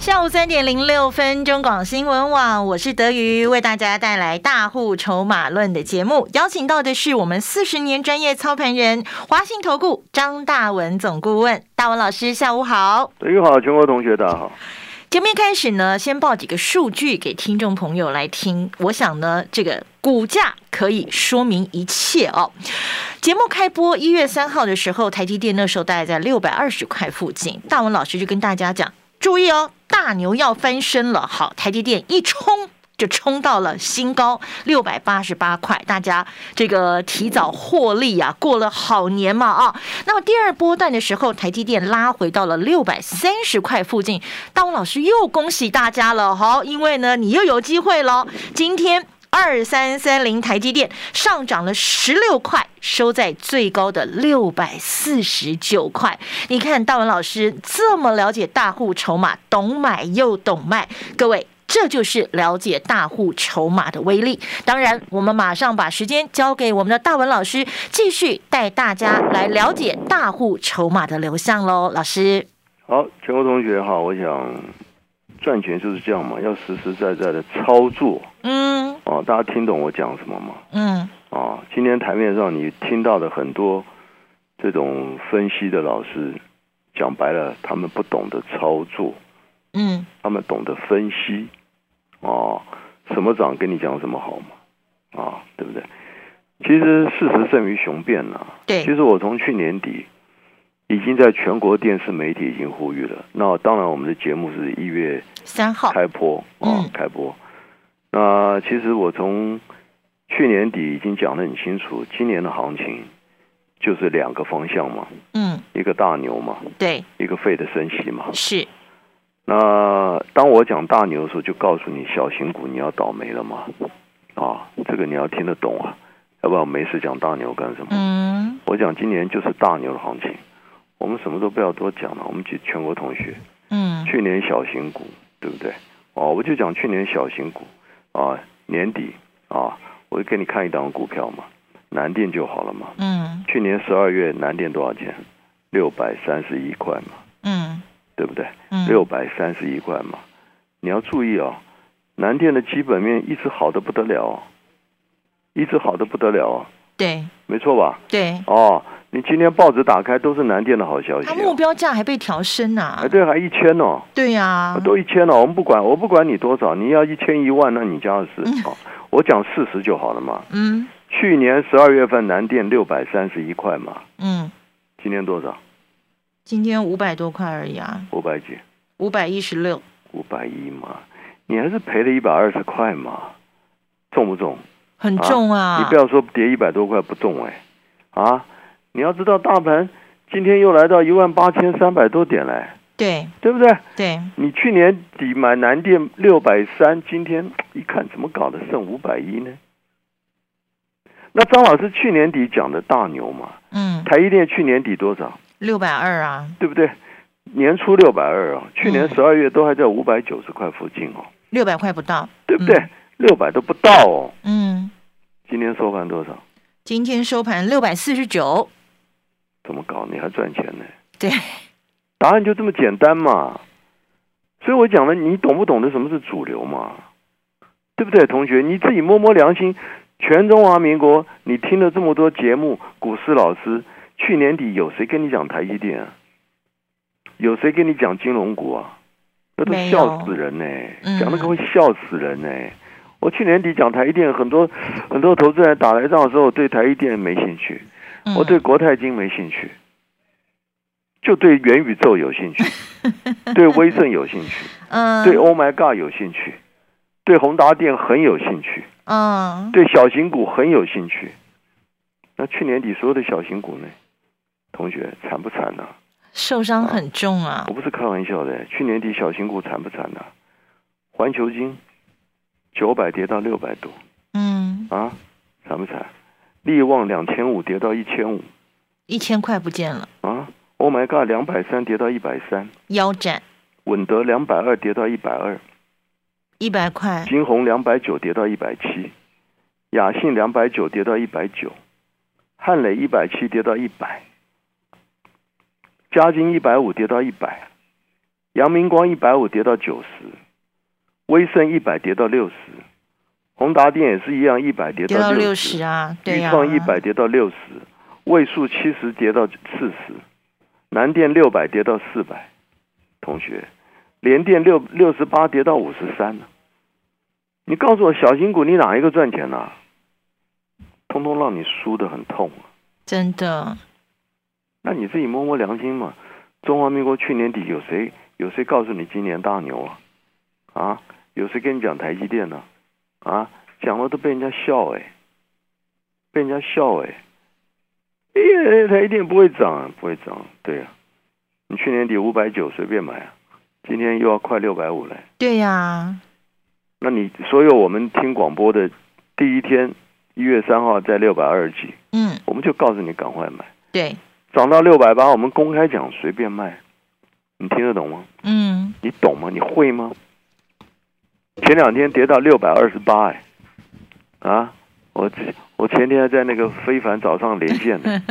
下午三点零六分，中广新闻网，我是德瑜，为大家带来大户筹码论的节目。邀请到的是我们四十年专业操盘人华信投顾张大文总顾问，大文老师，下午好。德瑜好，全国同学大家好。节目一开始呢，先报几个数据给听众朋友来听。我想呢，这个股价可以说明一切哦。节目开播一月三号的时候，台积电那时候大概在六百二十块附近，大文老师就跟大家讲，注意哦。大牛要翻身了，好，台积电一冲就冲到了新高六百八十八块，大家这个提早获利啊，过了好年嘛啊。那么第二波段的时候，台积电拉回到了六百三十块附近，大王老师又恭喜大家了，好，因为呢你又有机会了，今天。二三三零台积电上涨了十六块，收在最高的六百四十九块。你看大文老师这么了解大户筹码，懂买又懂卖，各位这就是了解大户筹码的威力。当然，我们马上把时间交给我们的大文老师，继续带大家来了解大户筹码的流向喽。老师，好，全国同学好，我想。赚钱就是这样嘛，要实实在在的操作。嗯，哦，大家听懂我讲什么吗？嗯，啊，今天台面上你听到的很多这种分析的老师，讲白了，他们不懂得操作。嗯，他们懂得分析。哦，什么涨跟你讲什么好嘛？啊，对不对？其实事实胜于雄辩呐。对，其实我从去年底。已经在全国电视媒体已经呼吁了。那当然，我们的节目是一月三号开播啊，开播。那其实我从去年底已经讲得很清楚，今年的行情就是两个方向嘛，嗯，一个大牛嘛，对，一个费的升息嘛，是。那当我讲大牛的时候，就告诉你小型股你要倒霉了嘛，啊，这个你要听得懂啊，要不然我没事讲大牛干什么？嗯，我讲今年就是大牛的行情。我们什么都不要多讲了，我们举全国同学，嗯，去年小型股对不对？哦，我就讲去年小型股啊，年底啊，我就给你看一档股票嘛，南电就好了嘛，嗯，去年十二月南电多少钱？六百三十一块嘛，嗯，对不对？嗯，六百三十一块嘛，你要注意哦，南电的基本面一直好的不得了，一直好的不得了，对，没错吧？对，哦。你今天报纸打开都是南电的好消息，它目标价还被调升呐！哎，对，还一千哦。对呀，都一千了，我们不管，我不管你多少，你要一千一万，那你加二十。好，我讲事实就好了嘛。嗯。去年十二月份南电六百三十一块嘛。嗯。今天多少？今天五百多块而已啊。五百几？五百一十六。五百一嘛，你还是赔了一百二十块嘛？重不重？很重啊！你不要说跌一百多块不重哎，啊？你要知道，大盘今天又来到一万八千三百多点嘞，对对不对？对，你去年底买南电六百三，今天一看怎么搞的剩五百一呢？那张老师去年底讲的大牛嘛，嗯，台积电去年底多少？六百二啊，对不对？年初六百二啊，去年十二月都还在五百九十块附近哦，六百块不到，对不对？六百都不到哦，嗯，今天收盘多少？今天收盘六百四十九。怎么搞？你还赚钱呢？对，答案就这么简单嘛。所以我讲了，你懂不懂得什么是主流嘛？对不对，同学？你自己摸摸良心。全中华民国，你听了这么多节目，股市老师，去年底有谁跟你讲台积电？有谁跟你讲金融股啊？那都笑死人呢！讲那个会笑死人呢。我去年底讲台积电，很多很多投资人打来仗的时候，对台积电没兴趣。我对国泰金没兴趣，就对元宇宙有兴趣，对威盛有兴趣，嗯，对 Oh My God 有兴趣，对宏达电很有兴趣，嗯，对小型股很有兴趣。那去年底所有的小型股呢？同学惨不惨呢？受伤很重啊！我不是开玩笑的，去年底小型股惨不惨呢？环球金九百跌到六百多，嗯，啊，惨不惨？利旺两千五跌到一千五，一千块不见了，啊，Oh my God，两百三跌到一百三，腰斩。稳德两百二跌到一百二，一百块，金红两百九跌到一百七，雅信两百九跌到一百九，汉磊一百七跌到一百，嘉金一百五跌到一百，阳明光一百五跌到九十，威盛一百跌到六十，宏达电也是一样，一百跌跌到六十十，啊，对豫呀、创一百跌到六十，位数七十跌到四十，南电六百跌到四百，同学，联电六六十八跌到五十三了。你告诉我，小型股你哪一个赚钱啊？通通让你输的很痛啊！真的，那你自己摸摸良心嘛。中华民国去年底有谁有谁告诉你今年大牛啊？啊，有谁跟你讲台积电呢、啊？讲了都被人家笑哎、被人家笑哎、哎，它一定不会涨啊，不会涨，对呀、你去年底五百九随便买啊，今天又要快六百五了。对呀、那你所有我们听广播的第一天，一月三号在六百二十几，嗯，我们就告诉你赶快买。对，涨到六百八，我们公开讲随便卖，你听得懂吗？嗯，你懂吗？你会吗？前两天跌到六百二十八，哎，啊，我我前天还在那个非凡早上连线呢，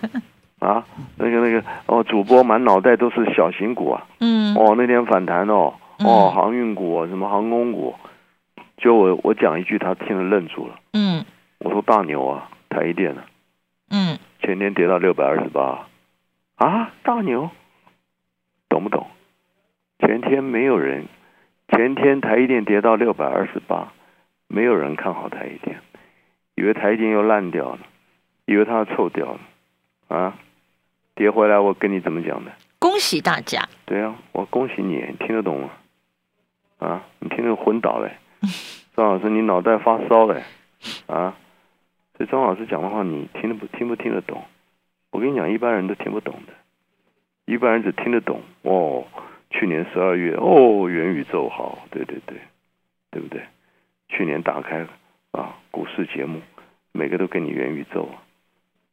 啊，那个那个哦，主播满脑袋都是小型股啊，嗯，哦，那天反弹哦，嗯。哦，航运股啊，什么航空股，就我我讲一句，他听了愣住了，嗯，我说大牛啊，台积电啊，嗯，前天跌到六百二十八，啊，大牛，懂不懂？前天没有人，前天台积电跌到六百二十八，没有人看好台积电，以为台积电又烂掉了，以为它要臭掉了，啊，跌回来我跟你怎么讲的？恭喜大家，对啊，我恭喜你，你听得懂吗？啊，你听得昏倒嘞，张老师你脑袋发烧嘞，啊，所以张老师讲的话你听得不听不听得懂？我跟你讲，一般人都听不懂的，一般人只听得懂哦。去年十二月哦，元宇宙好，对对对，对不对？去年打开啊股市节目，每个都给你元宇宙啊，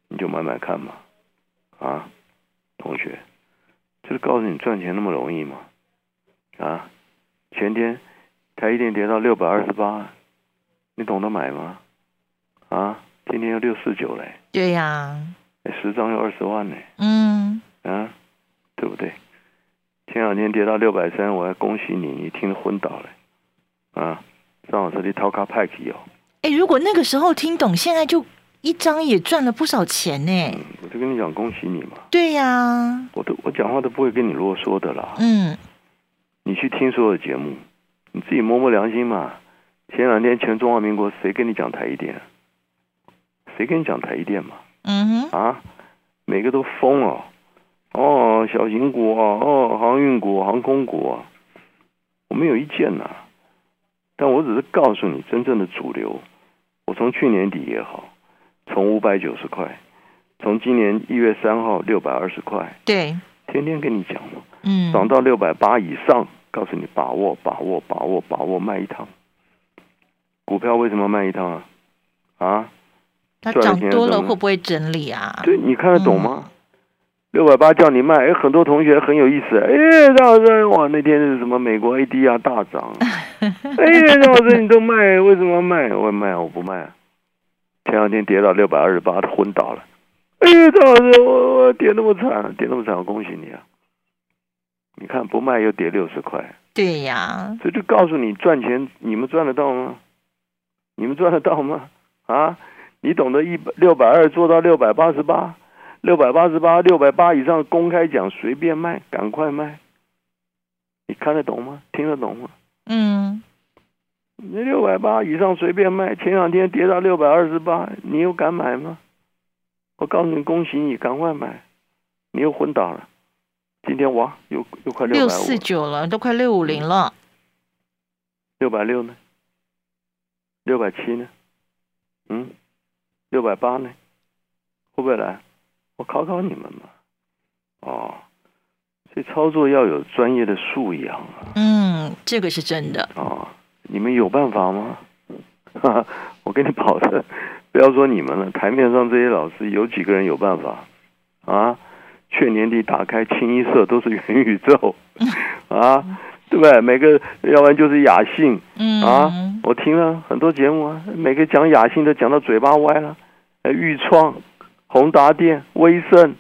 你就买买看嘛，啊，同学。就是告诉你赚钱那么容易吗？啊，前天台一电跌到六百二十八，你懂得买吗？啊，今天又六四九嘞，对呀、哎十张要二十万呢，嗯，啊，对不对？前两天跌到六百三，我还恭喜你，你听得昏倒了，啊，张老师你掏卡派去哦，哎，如果那个时候听懂，现在就一张也赚了不少钱呢。嗯，我就跟你讲恭喜你嘛，对呀、我都我讲话都不会跟你啰嗦的啦，嗯，你去听所有的节目，你自己摸摸良心嘛。前两天全中华民国谁跟你讲台一电？谁跟你讲台一电嘛？嗯哼，啊，每个都疯了。哦，小型股啊，哦，航运股、航空股啊，我没有意见呐、但我只是告诉你真正的主流。我从去年底也好，从五百九十块，从今年一月三号六百二十块，对，天天跟你讲嘛。嗯，涨到六百八以上，告诉你把握、把握、把握、把握，卖一趟。股票为什么卖一趟啊？啊，它涨多了会不会整理啊？对，你看得懂吗？六百八叫你卖，哎，很多同学很有意思，哎，张老师，哇，那天是什么美国 ADR 大涨，哎，张老师你都卖，为什么要卖？我卖，我不卖啊。前两天跌到六百二十八，他昏倒了。哎，张老师，我我跌那么惨，跌那么惨，我恭喜你啊！你看不卖又跌六十块，对呀、这就告诉你赚钱，你们赚得到吗？你们赚得到吗？啊，你懂得一百六百二做到六百八十八，六百八十八，六百八以上公开讲随便卖，赶快卖。你看得懂吗？听得懂吗？嗯，你六百八以上随便卖，前两天跌到六百二十八，你又敢买吗？我告诉你，恭喜你，赶快买。你又昏倒了，今天哇，又又快六六百五四，九了，都快六五零了。六百六呢？六百七呢？嗯，六百八呢？会不会来？我考考你们嘛。哦，所以操作要有专业的素养啊。嗯，这个是真的。啊、你们有办法吗？哈哈，我跟你保证，不要说你们了，台面上这些老师有几个人有办法？啊，去年底打开清一色都是元宇宙，啊，对不对？每个要不然就是雅信，啊，我听了很多节目啊，每个讲雅信的讲到嘴巴歪了，呃，豫创、宏达电、威盛，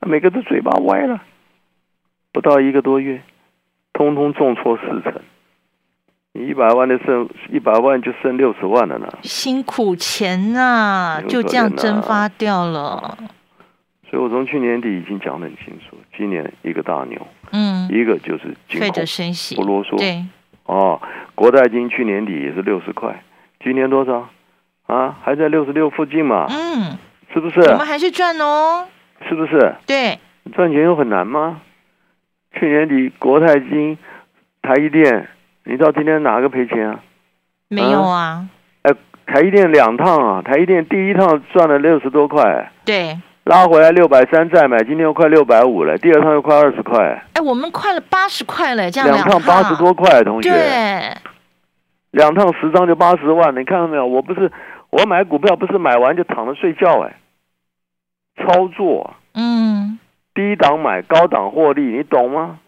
每个都嘴巴歪了，不到一个多月，通通重挫四成。你一百万的剩一百万就剩六十万了呢，辛苦钱呐，就这样蒸发掉了。所以我从去年底已经讲得很清楚，今年一个大牛，嗯，一个就是费德升息，不啰嗦，对，哦，国泰金去年底也是六十块，今年多少？啊，还在六十六附近嘛，嗯，是不是？我们还是赚哦，是不是？对，赚钱又很难吗？去年底国泰金、台积电。你知道今天哪个赔钱啊？没有啊。哎，台积电两趟啊，台积电第一趟赚了六十多块，对，拉回来六百三再买，今天又快六百五了，第二趟又快二十块。哎，我们快了八十块了，这样两趟八十多块，同学。对。两趟十张就八十万，你看到没有？我不是我买股票，不是买完就躺着睡觉哎，操作。嗯。低档买，高档获利，你懂吗？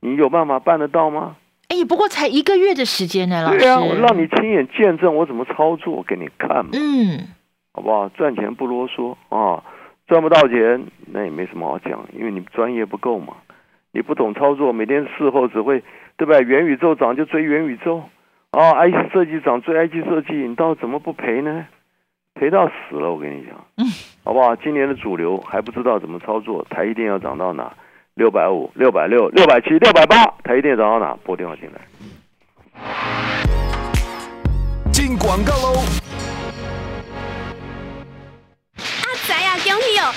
你有办法办得到吗？哎，不过才一个月的时间呢，老师。对啊，我让你亲眼见证我怎么操作给你看嘛。嗯，好不好？赚钱不啰嗦啊，赚不到钱那也没什么好讲，因为你专业不够嘛。你不懂操作，每天事后只会对不对？元宇宙涨就追元宇宙，啊，IC 设计涨追 IC 设计，你到底怎么不赔呢？赔到死了，我跟你讲。嗯，好不好？今年的主流还不知道怎么操作，台一定要涨到哪？六百五、六百六、六百七、六百八，台一电涨到哪？拨电话进来。进广告喽。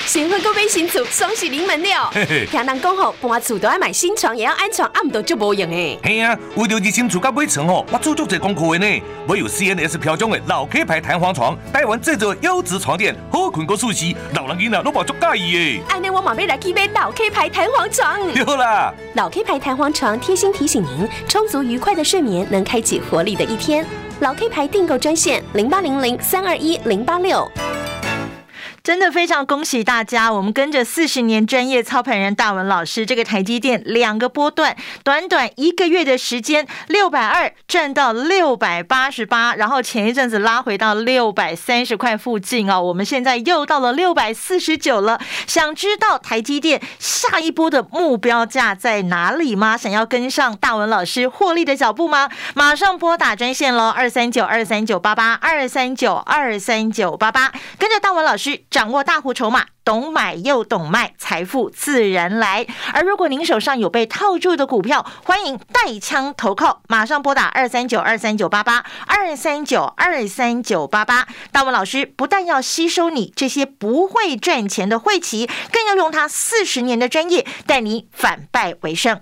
新婚购买新厝，双喜临门了。听人讲吼，搬厝都要买新床，也要安床，暗都就无用诶。嘿啊，为了热心厝甲买床吼，我做足侪功课的呢。我有 CNS 标准的老 K 牌弹簧床，台湾制作优质床垫，好困过舒适，老人囡仔都无足介意诶。安尼我马上来去买老 K 牌弹簧床。对啦，老 K 牌弹簧床贴心提醒您，充足愉快的睡眠能开启活力的一天。老 K 牌订购专线零八零零三二一零八六。真的非常恭喜大家！我们跟着四十年专业操盘人大文老师，这个台积电两个波段，短短一个月的时间，六百二赚到六百八十八，然后前一阵子拉回到六百三十块附近哦。我们现在又到了六百四十九了。想知道台积电下一波的目标价在哪里吗？想要跟上大文老师获利的脚步吗？马上拨打专线喽，二三九二三九八八二三九二三九八八，跟着大文老师。掌握大户筹码，懂买又懂卖，财富自然来。而如果您手上有被套住的股票，欢迎带枪投靠，马上拨打二三九二三九八八二三九二三九八八。大文老师不但要吸收你这些不会赚钱的晦气，更要用他四十年的专业，带你反败为胜。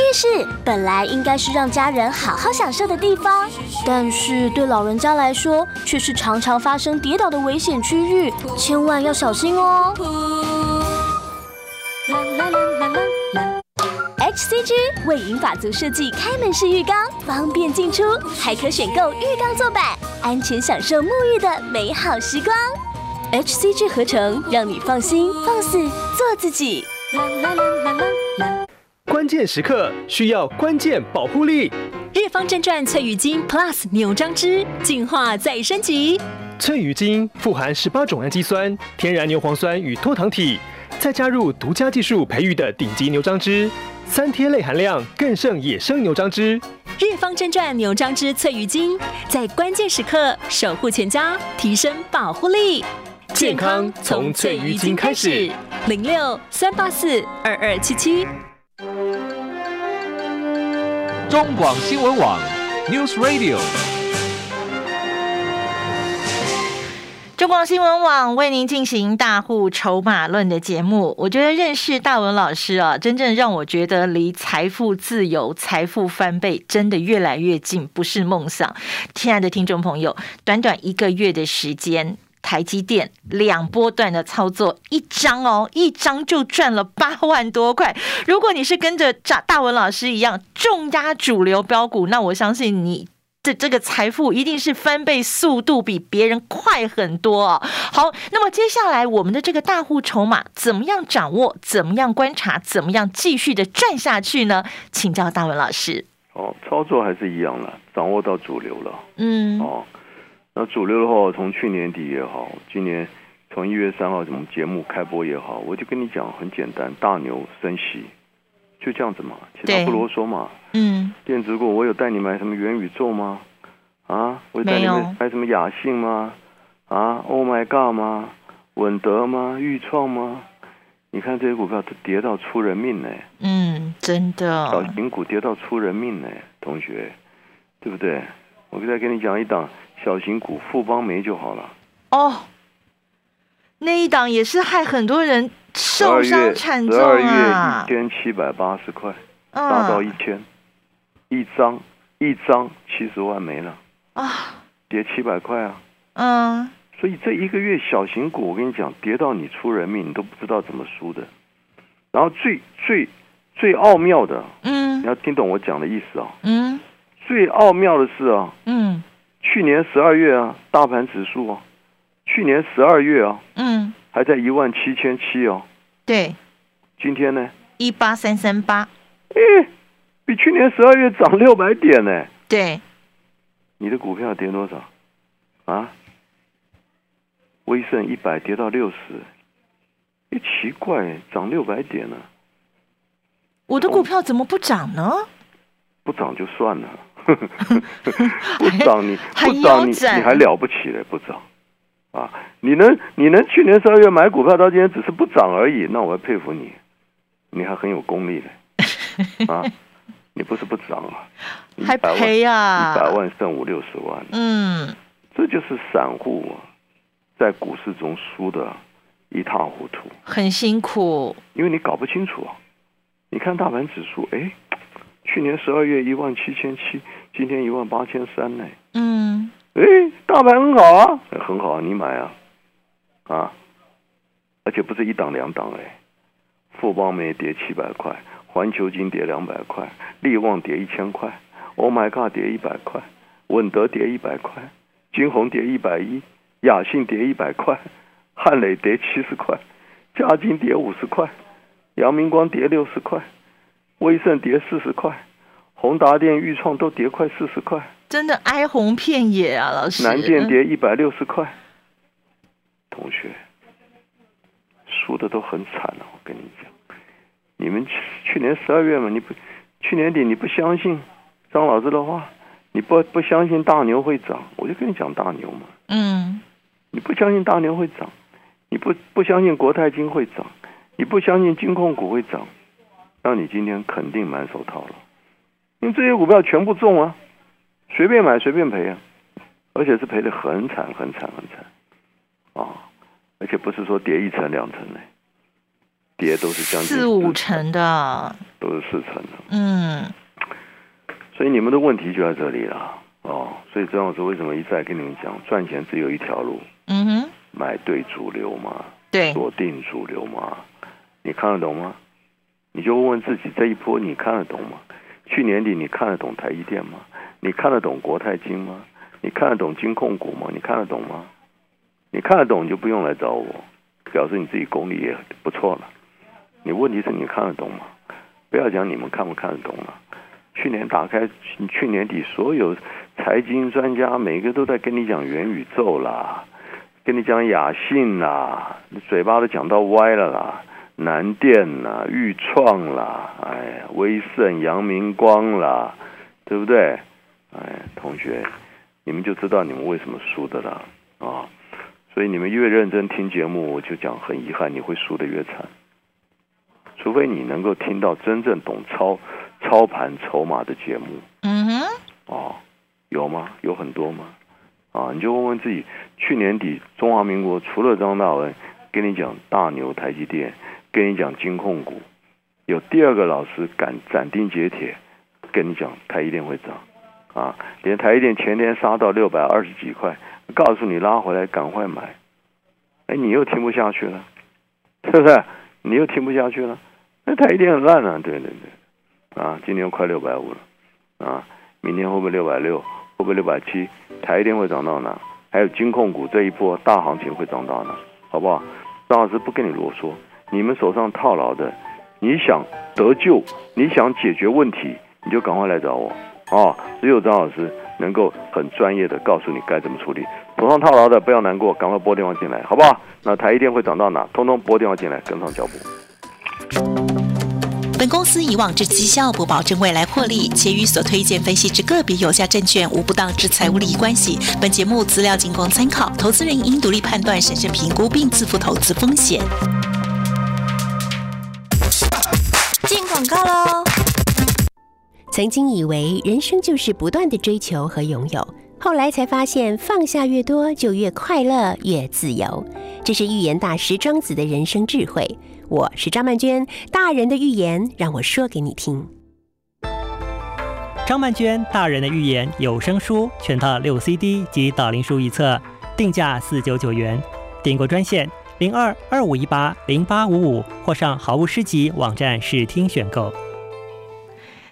浴室本来应该是让家人好好享受的地方，但是对老人家来说，却是常常发生跌倒的危险区域，千万要小心哦。HCG 为银发族设计开门式浴缸，方便进出，还可选购浴缸坐板，安全享受沐浴的美好时光。HCG 合成，让你放心放肆做自己。关键时刻需要关键保护力，日方正传翠羽精 Plus 牛樟汁进化再升级。翠羽精富含十八种氨基酸、天然牛磺酸与脱糖体，再加入独家技术培育的顶级牛樟汁，三天类含量更胜野生牛樟汁。日方正传牛樟汁翠羽精，在关键时刻守护全家，提升保护力。健康从翠羽精开始。零六三八四二二七七。中广新闻网，News Radio。中广新闻网为您进行大户筹码论的节目。我觉得认识大文老师啊，真正让我觉得离财富自由、财富翻倍真的越来越近，不是梦想。亲爱的听众朋友，短短一个月的时间。台积电两波段的操作，一张哦，一张就赚了八万多块。如果你是跟着大大文老师一样重压主流标股，那我相信你的这个财富一定是翻倍速度比别人快很多哦。好，那么接下来我们的这个大户筹码怎么样掌握？怎么样观察？怎么样继续的赚下去呢？请教大文老师。哦，操作还是一样了，掌握到主流了。嗯，哦。那主流的话，从去年底也好，今年从一月三号什么节目开播也好，我就跟你讲，很简单，大牛升息，就这样子嘛，其他不啰嗦嘛。嗯。电子股，我有带你买什么元宇宙吗？啊，我带你们买什么雅信吗？啊，Oh my God 吗？稳德吗？豫创吗？你看这些股票都跌到出人命呢。嗯，真的。小型股跌到出人命呢，同学，对不对？我再跟你讲一档。小型股富邦煤就好了。哦，那一档也是害很多人受伤惨重啊！十二月一千七百八十块，达到一千，一张一张七十万没了。啊，跌七百块啊！嗯，所以这一个月小型股，我跟你讲，跌到你出人命，你都不知道怎么输的。然后最最最奥妙的，嗯，你要听懂我讲的意思啊，嗯，最奥妙的是啊，嗯。去年十二月啊，大盘指数啊，去年十二月啊，嗯，还在一万七千七哦。对，今天呢？一八三三八。诶，比去年十二月涨六百点呢。对。你的股票跌多少？啊？威盛一百跌到六十，哎，奇怪，涨六百点呢。我的股票怎么不涨呢？不涨就算了。不涨你 不涨你你还了不起嘞？不涨啊！你能你能去年十二月买股票到今天只是不涨而已，那我要佩服你，你还很有功力嘞啊！你不是不涨啊，还赔啊！一百万剩五六十万，嗯，这就是散户在股市中输的一塌糊涂，很辛苦，因为你搞不清楚啊！你看大盘指数，哎。去年十二月一万七千七，今天一万八千三呢。嗯，哎，大盘很好啊，很好啊，你买啊，啊，而且不是一档两档哎，富邦煤跌七百块，环球金跌两百块，利旺跌一千块，Oh my God 跌一百块，稳德跌一百块，金鸿跌一百一，雅信跌一百块，汉磊跌七十块，嘉金跌五十块，阳明光跌六十块。威盛跌四十块，宏达电、裕创都跌快四十块，真的哀鸿遍野啊！老师，南电跌一百六十块，同学输的都很惨了。我跟你讲，你们去年十二月嘛，你不去年底你不相信张老师的话，你不不相信大牛会涨，我就跟你讲大牛嘛。嗯，你不相信大牛会涨，你不不相信国泰金会涨，你不相信金控股会涨。那你今天肯定满手套了，因为这些股票全部中啊，随便买随便赔啊，而且是赔的很惨很惨很惨。啊，而且不是说跌一层两层的，跌都是将近四五成的，都是四成的。嗯，所以你们的问题就在这里了。哦。所以张老师为什么一再跟你们讲，赚钱只有一条路，嗯哼，买对主流嘛，对，锁定主流嘛，你看得懂吗？你就问问自己，这一波你看得懂吗？去年底你看得懂台积电吗？你看得懂国泰金吗？你看得懂金控股吗？你看得懂吗？你看得懂就不用来找我，表示你自己功力也不错了。你问题是你看得懂吗？不要讲你们看不看得懂了。去年打开，去年底所有财经专家每个都在跟你讲元宇宙啦，跟你讲雅信啦，你嘴巴都讲到歪了啦。南电啦，裕创啦，哎呀，威盛、阳明光啦，对不对？哎，同学，你们就知道你们为什么输的了啊！所以你们越认真听节目，我就讲很遗憾，你会输的越惨。除非你能够听到真正懂操操盘筹码的节目。嗯哼。哦，有吗？有很多吗？啊，你就问问自己，去年底中华民国除了张大文跟你讲大牛台积电，跟你讲金控股，有第二个老师敢斩钉截铁跟你讲台一定会涨啊，连台积电前天杀到六百二十几块，告诉你拉回来赶快买，哎，你又听不下去了，是不是？你又听不下去了？那台积电很烂啊，对对对，啊，今天快六百五了，啊，明天会不会六百六？会不会六百七？台积电会涨到哪？还有金控股这一波大行情会涨到哪？好不好？张老师不跟你啰嗦，你们手上套牢的，你想得救，你想解决问题，你就赶快来找我啊！只有张老师能够很专业的告诉你该怎么处理。手上套牢的不要难过，赶快拨电话进来，好不好？那台一电会涨到哪？通通拨电话进来，跟上脚步。本公司以往之绩效不保证未来获利，且与所推荐分析之个别有价证券无不当之财务利益关系。本节目资料仅供参考，投资人应独立判断、审慎评估并自负投资风险。广告喽！曾经以为人生就是不断的追求和拥有，后来才发现放下越多，就越快乐、越自由。这是预言大师庄子的人生智慧。我是张曼娟，大人的预言让我说给你听。张曼娟大人的预言有声书全套六 CD 及导灵书一册，定价四九九元。订购专线零二二五一八零八五五，或上好物诗集网站试听选购。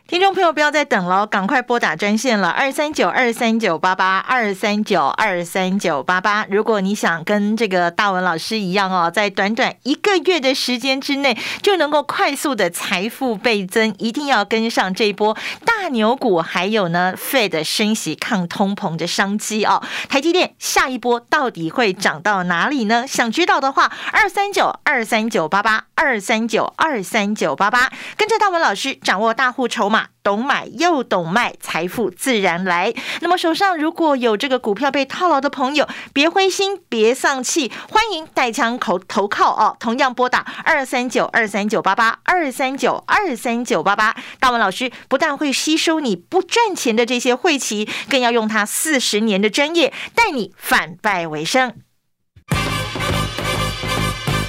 听众朋友，不要再等了，赶快拨打专线了，二三九二三九八八二三九二三九八八。如果你想跟这个大文老师一样哦，在短短一个月的时间之内就能够快速的财富倍增，一定要跟上这一波大牛股，还有呢，Fed 升息抗通膨的商机哦。台积电下一波到底会涨到哪里呢？想知道的话，二三九二三九八八二三九二三九八八，跟着大文老师掌握大户筹码。懂买又懂卖，财富自然来。那么手上如果有这个股票被套牢的朋友，别灰心，别丧气，欢迎带枪口投靠哦。同样拨打二三九二三九八八二三九二三九八八。大文老师不但会吸收你不赚钱的这些晦气，更要用他四十年的专业，带你反败为胜。